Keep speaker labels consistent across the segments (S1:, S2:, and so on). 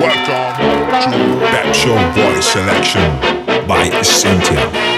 S1: Welcome to Pep Show Boys Selection by
S2: Essentia.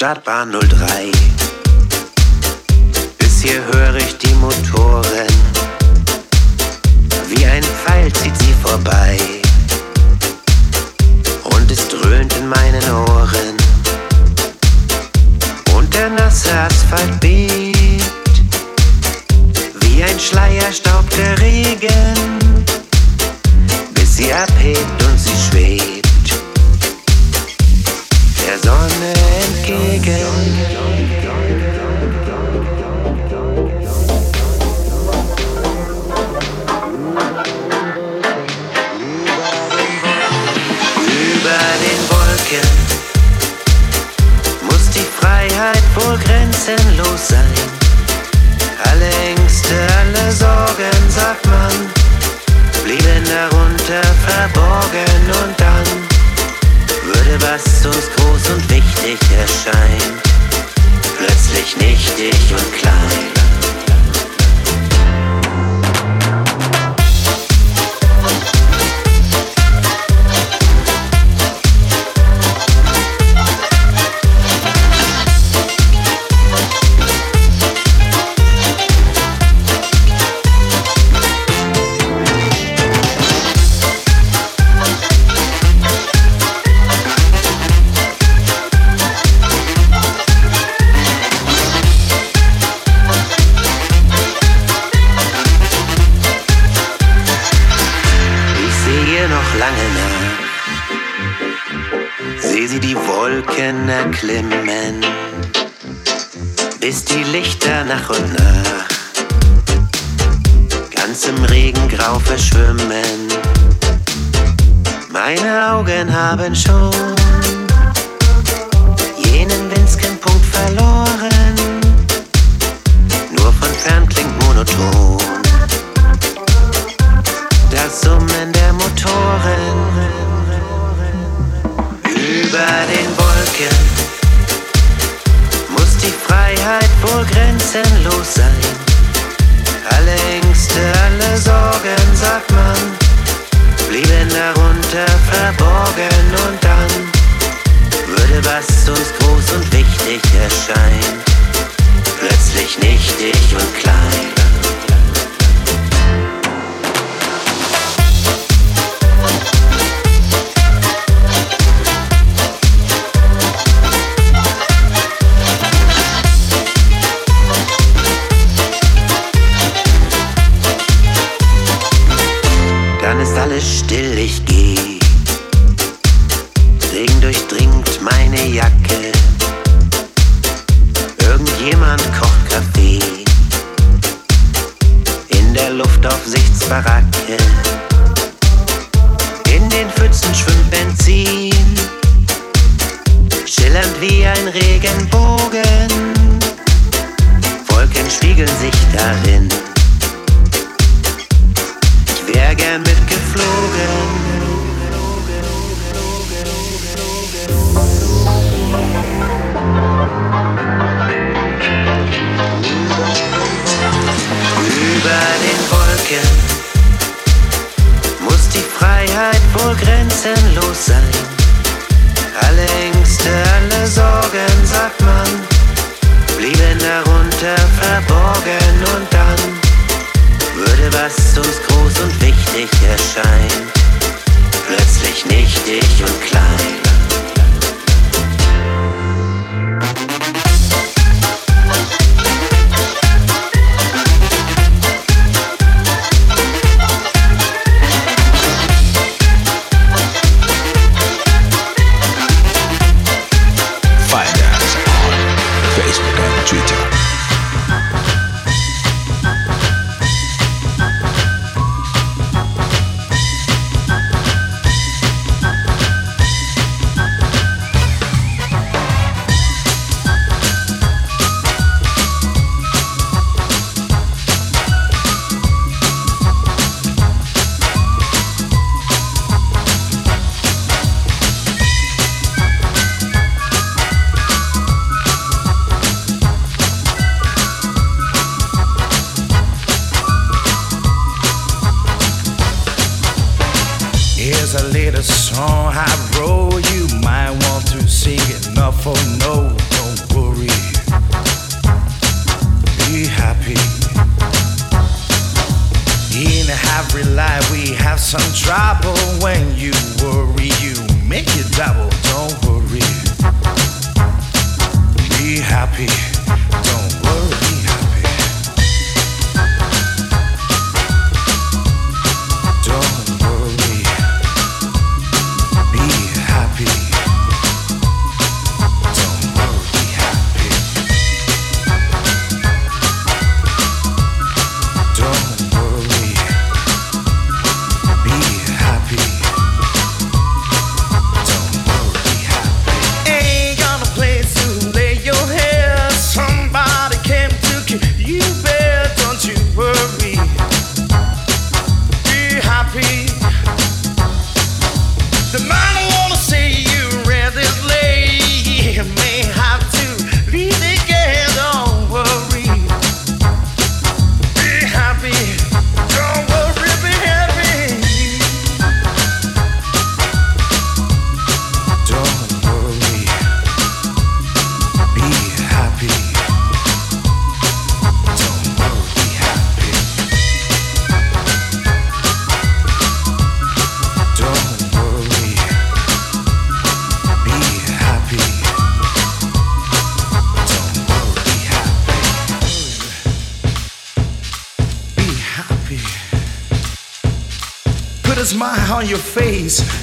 S2: Nordost, Startbahn 03. Bis hier höre ich die Motoren. Wolken erklimmen, bis die Lichter nach und nach ganz im Regengrau verschwimmen. Meine Augen haben schon jenen winzigen Punkt verloren. Mädchen muss die Freiheit wohl grenzenlos sein. Alle Ängste, alle Sorgen, sagt man, blieben darunter verborgen und dann würde was uns groß und wichtig erscheinen, plötzlich nichtig und klein.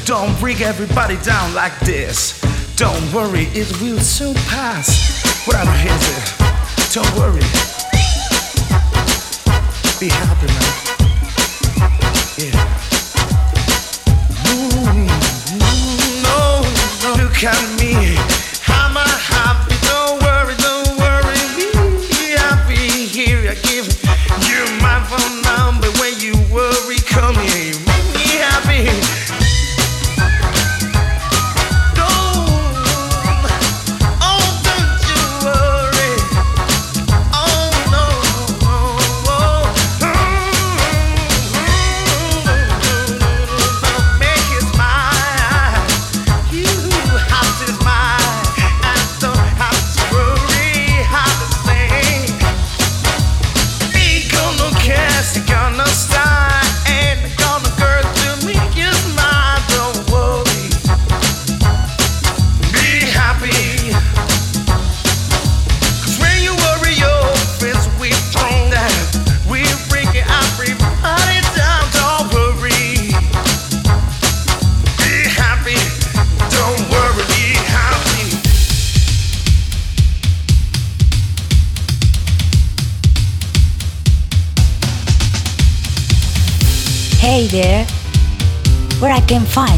S3: Don't bring everybody down like this. Don't worry, it will soon pass. Whatever is it, don't worry. Be happy,
S4: man.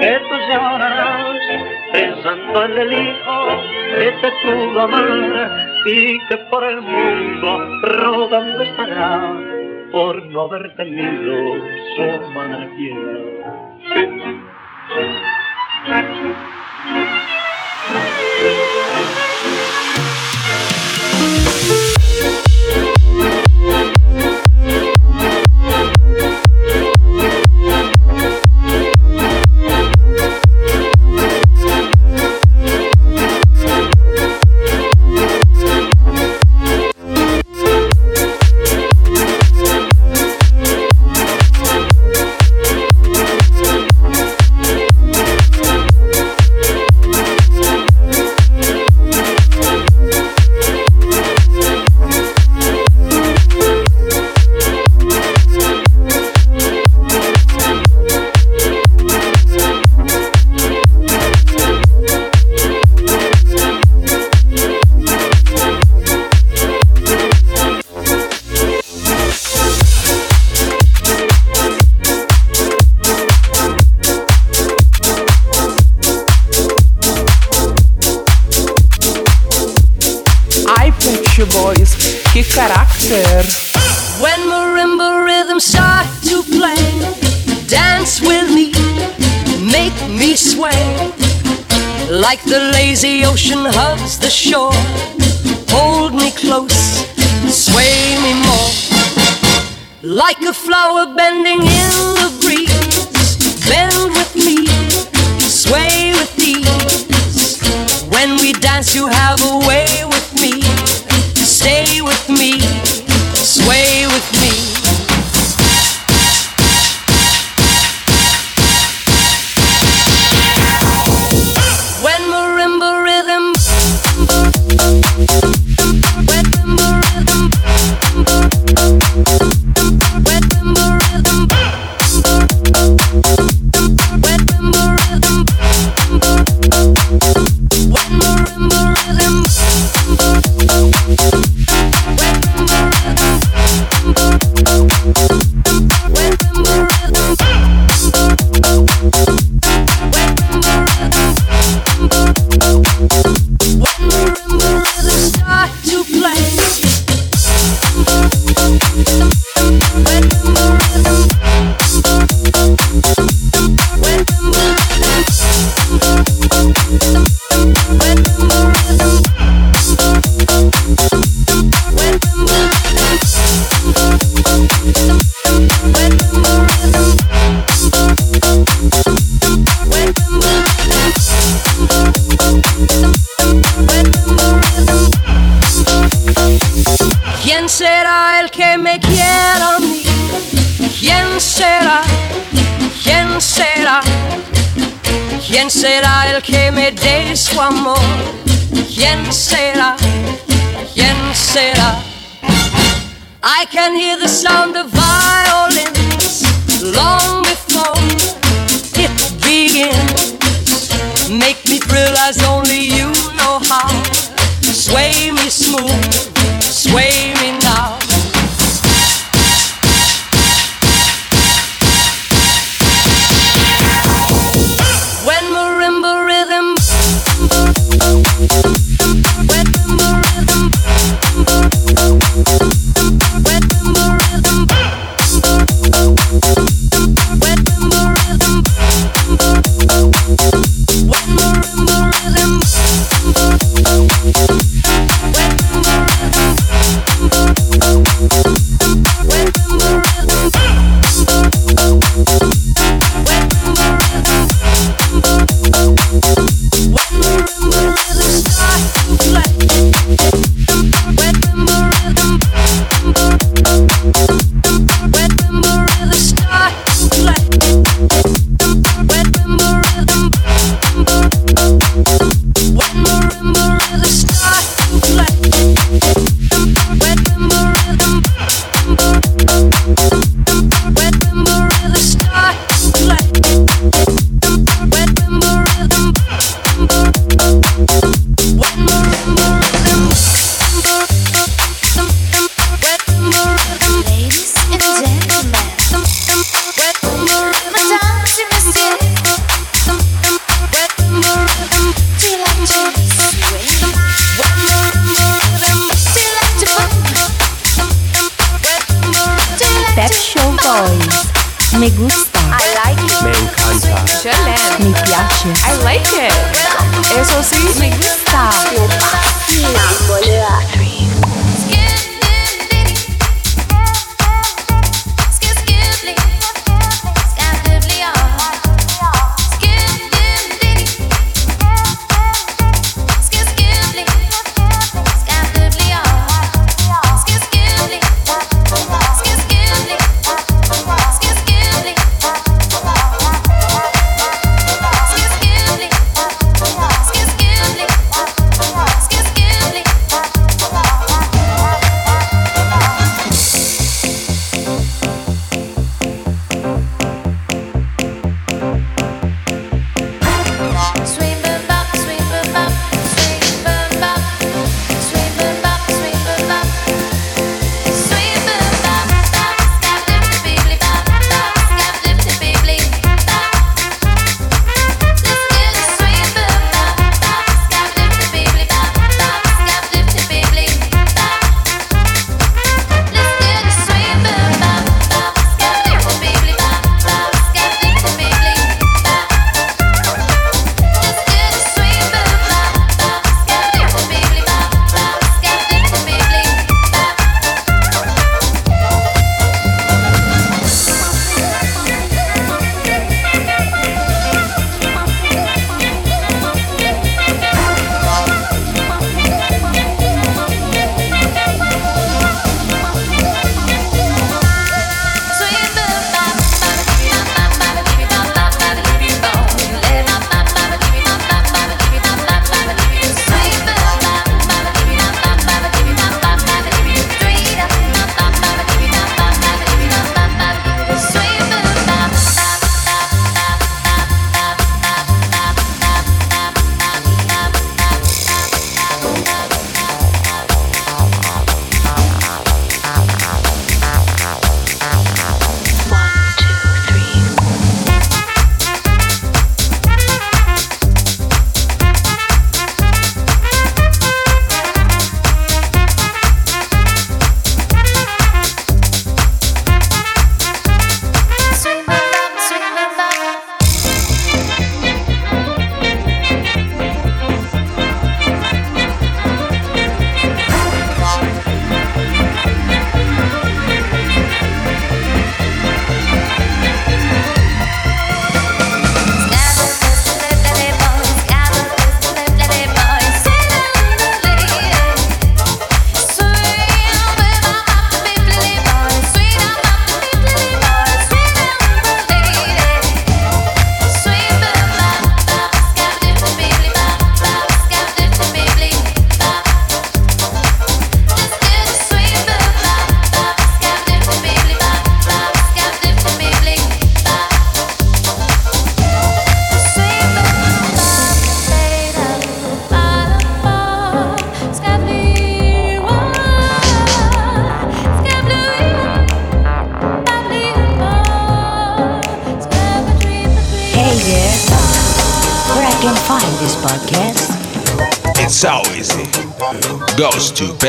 S5: que
S6: tú llorarás pensando en el hijo que te pudo amar y que por el mundo rodando estará por no haber tenido su manantial. Me,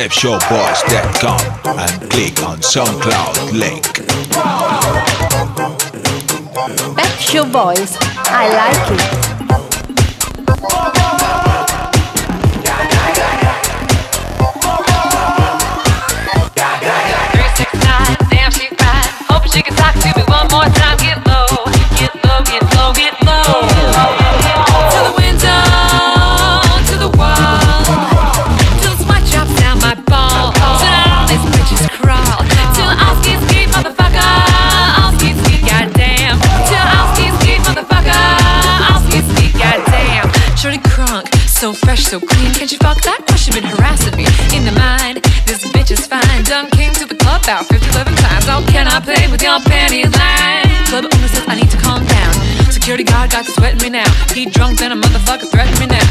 S1: Pepshowboys.com and click on SoundCloud link.
S7: Pep Show Boys. I like it.
S8: So clean. Can't you fuck that? She been harassing me in the mind. This bitch is fine. Done came to the club about 50, 11 times. Oh, can I play with your panty line? Club owner says I need to calm down. Security guard got to sweating me now. He drunk, then a motherfucker threatening me now.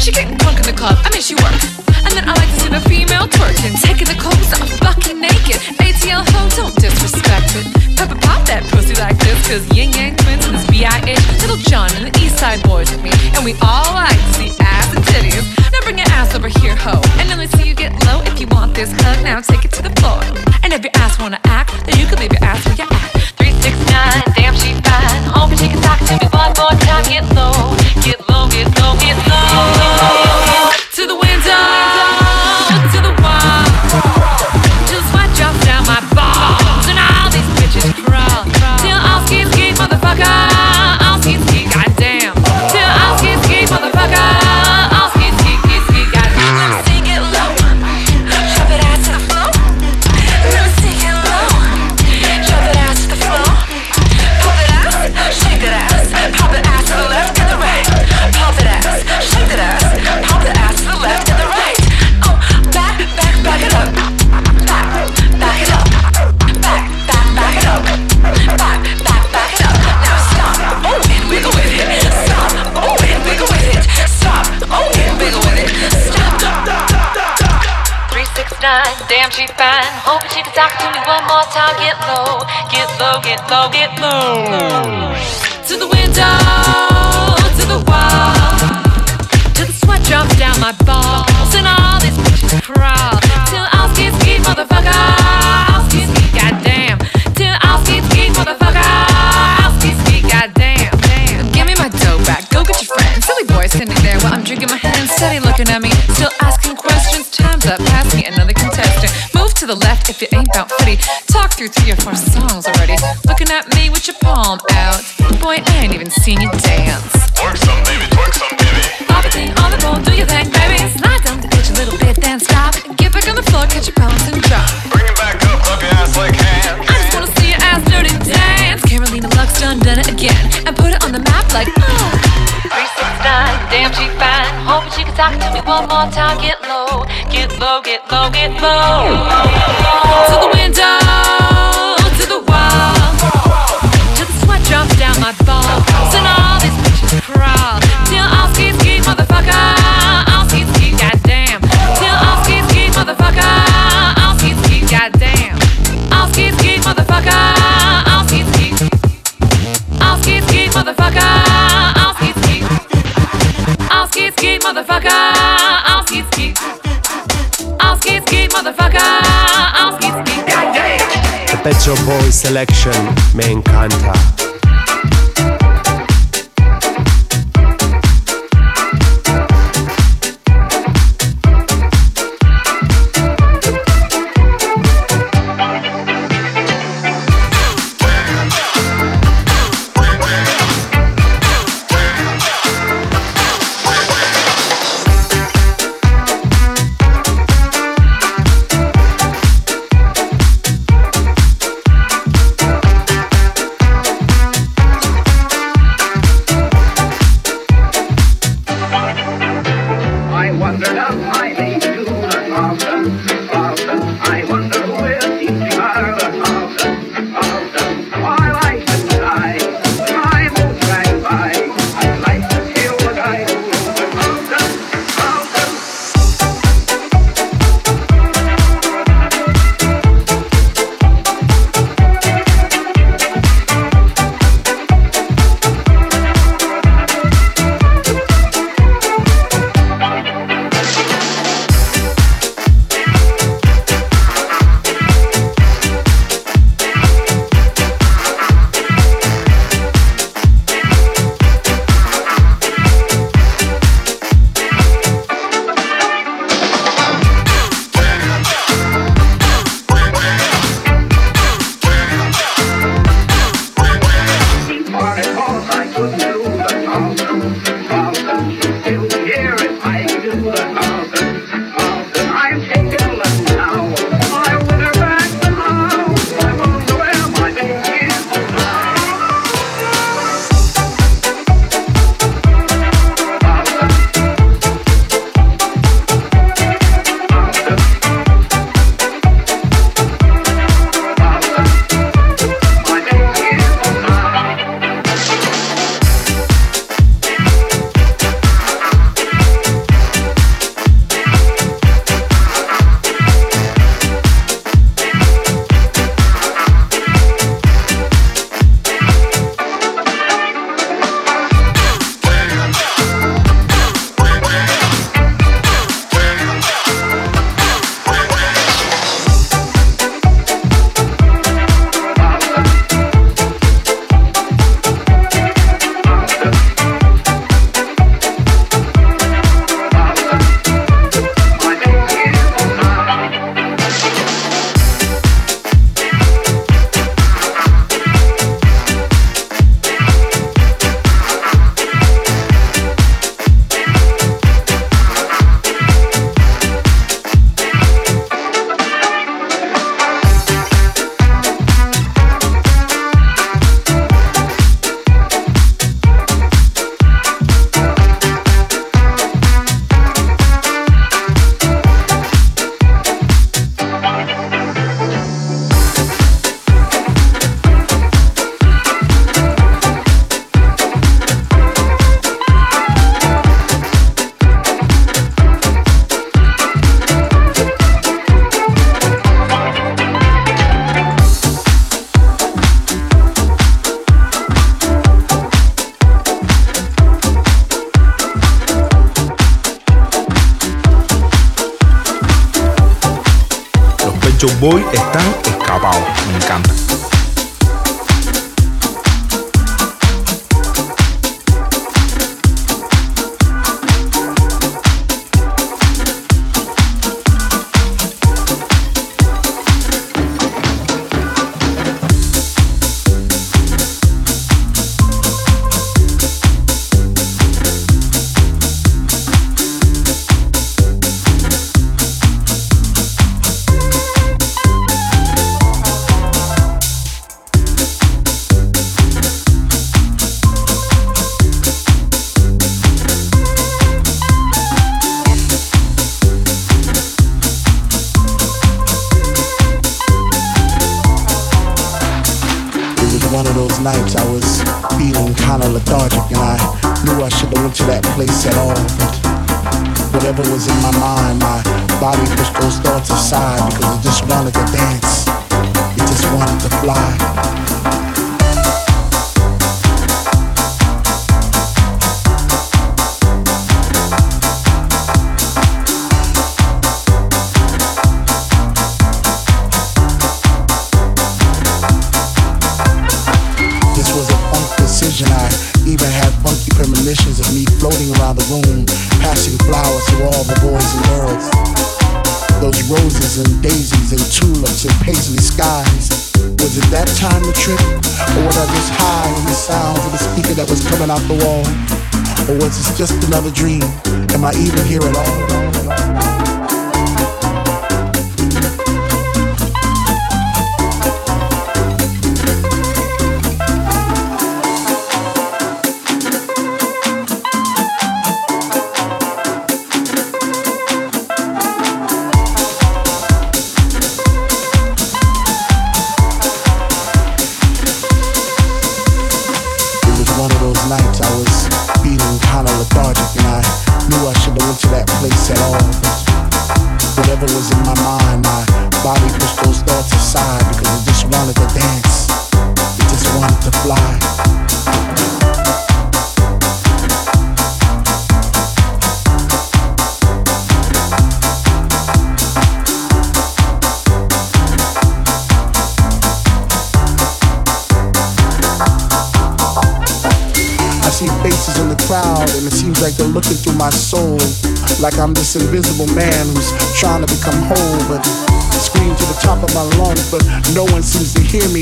S8: She getting drunk in the club. I mean, she works. And then I like to see the female twerking, taking the clothes off, fucking naked. ATL ho, don't disrespect it. Pepper pop that pussy like this, cause Ying Yang Twins and this B.I.H. Lil Jon and the Eastside Boyz with me. And we all like to see titties. Now bring your ass over here, ho. And then let's see you get low if you want this hug. Now take it to the floor. And if your ass wanna act, then you can leave your ass where you at. 369, damn she fine. Hoping she can talk to me one more time. Get low, 369, damn she fine. Hoping she can talk to me one more time. Get low, get low, get low, get low. To the window, to the wall. Till the sweat drops down my balls and all these bitches crawl. Till I'll ski ski, motherfucker. I'll ski ski, goddamn. Till I'll ski ski, motherfucker. I'll ski ski, goddamn. Give me my dough back. Go get your friends. Silly boy standing there while I'm drinking my hand, steady looking at me, still asking If you ain't bout fitty. Talk through three or four songs already. Looking at me with your palm out. Boy, I ain't even seen you dance. Talk to me one more time. Get low, get low, get low, get low. To the window, to the wall. Till the sweat drops down my balls and all these bitches crawl. Till I'll ski ski, motherfucker. I'll ski ski, goddamn. Till I'll ski ski, motherfucker. I'll ski ski, goddamn. I'll ski ski, motherfucker. Motherfucker. I'll ski ski. I'll motherfucker. I'll ski ski.
S9: The Pep's Show Boys Selection me encanta.
S10: To that place at all. Whatever was in my mind, my body pushed those thoughts aside because it just wanted to dance. It just wanted to fly. Trip? Or was I just high on the sounds of the speaker that was coming out the wall? Or was this just another dream? Am I even here at all? Crowd and it seems like they're looking through my soul. Like I'm this invisible man who's trying to become whole, but scream to the top of my lungs, but no one seems to hear me.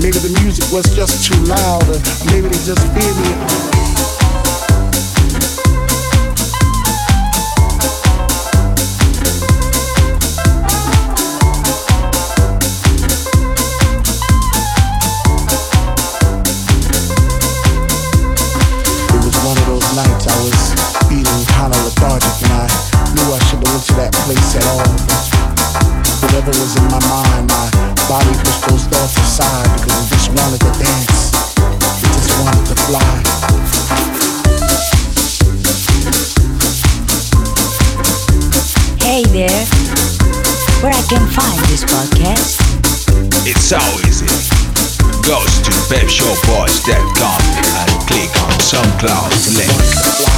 S10: Maybe the music was just too loud, or maybe they just fear me.
S1: So easy. Go to pepshowboys.com and click on SoundCloud link.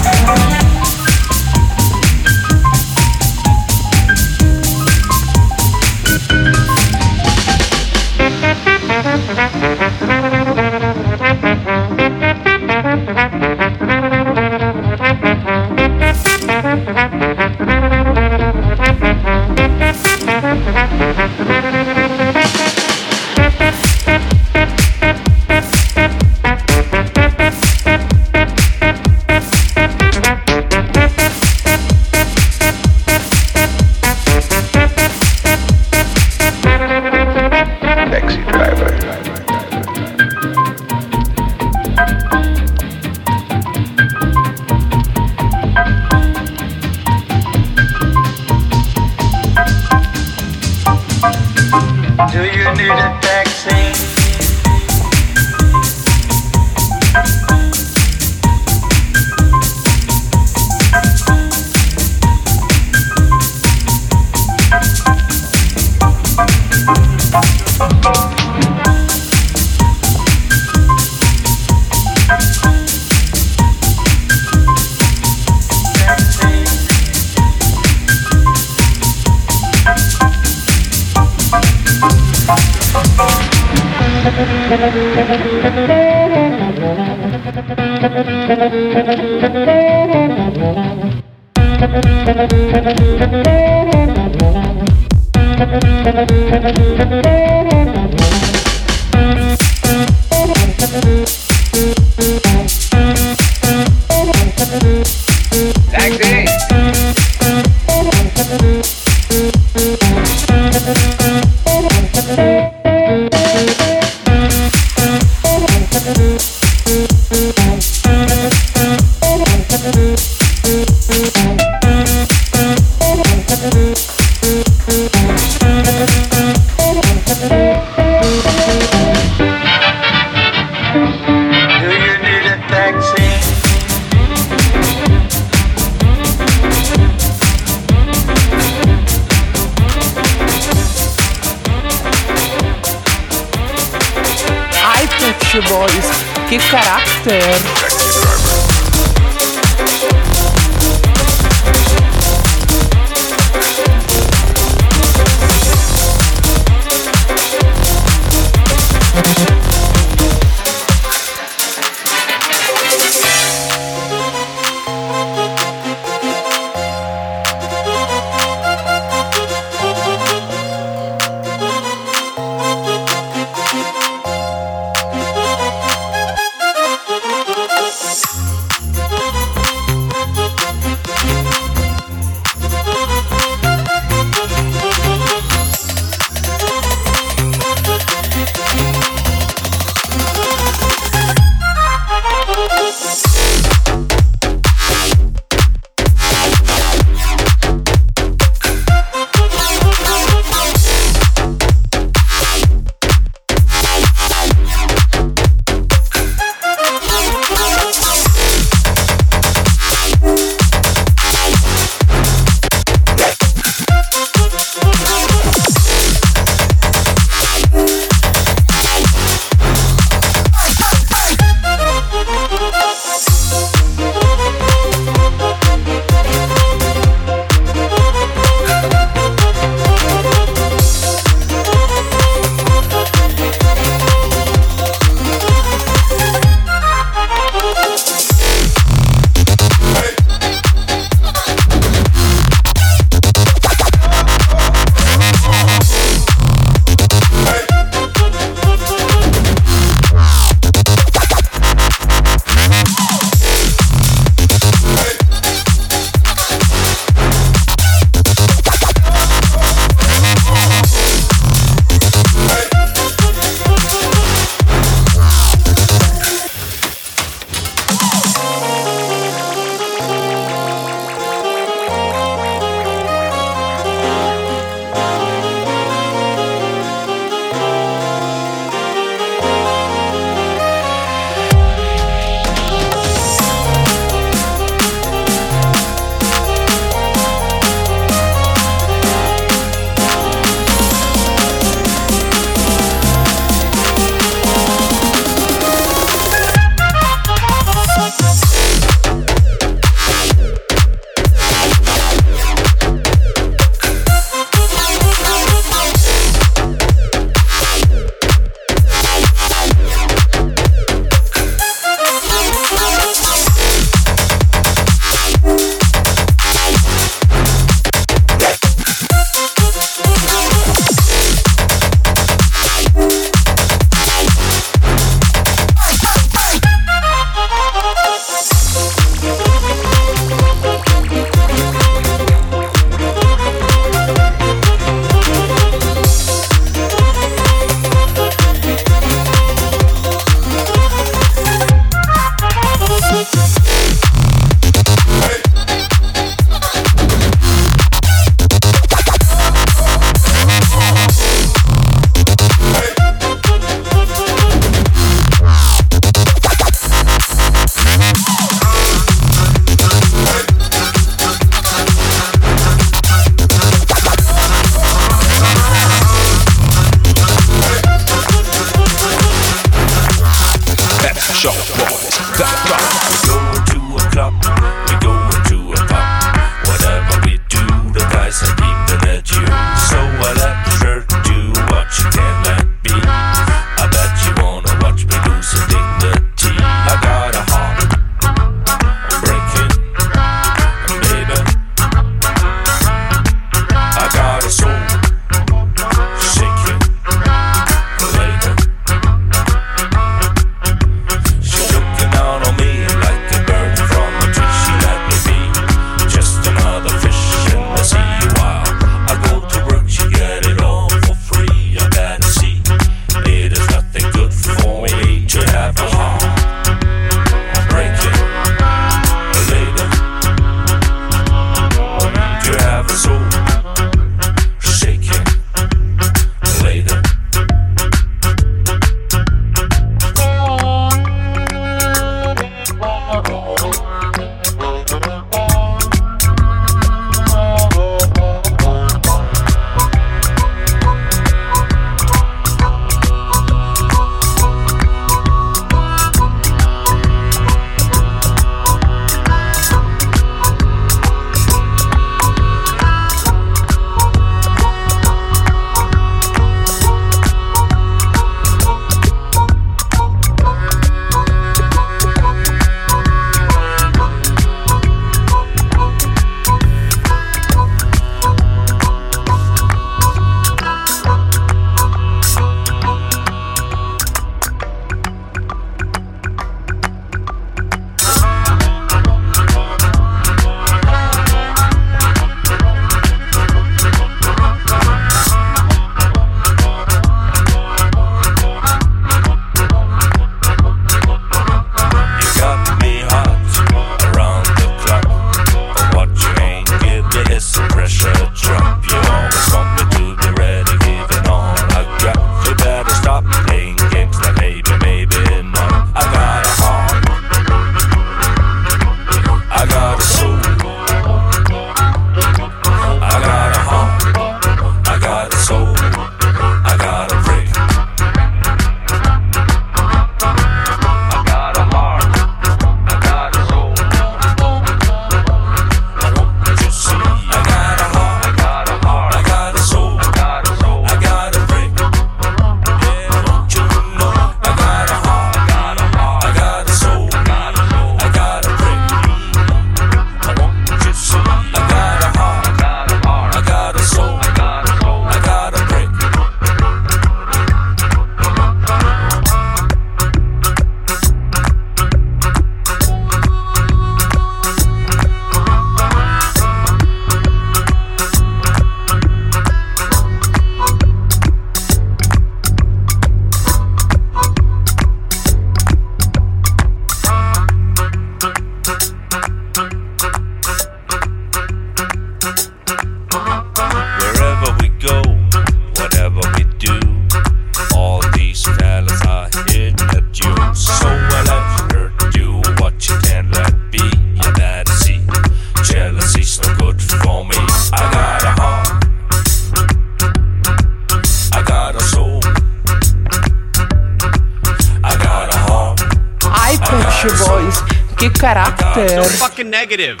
S11: negative.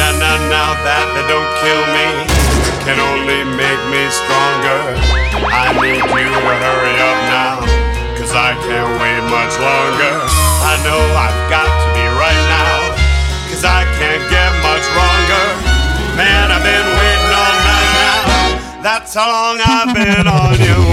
S11: Now, now, now that they don't kill me can only make me stronger. I need you to hurry up now, cause I can't wait much longer. I know I've got to be right now, cause I can't get much longer. Man, I've been waiting all night now. That's how long I've been on you.